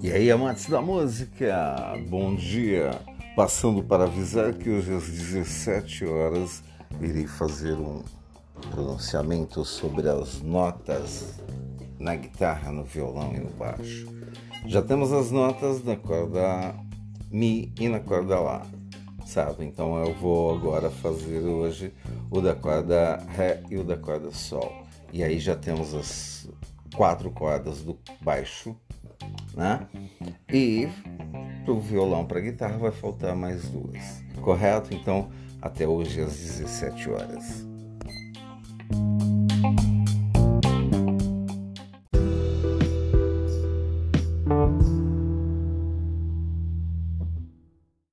E aí, amantes da música, bom dia! Passando para avisar que hoje às 17 horas irei fazer um pronunciamento sobre as notas na guitarra, no violão e no baixo. Já temos as notas na corda Mi e na corda Lá, Então eu vou agora fazer hoje o da corda Ré e o da corda Sol. E aí já temos as quatro cordas do baixo, né? E para o violão, para guitarra, vai faltar mais duas, correto? Então, até hoje às 17 horas.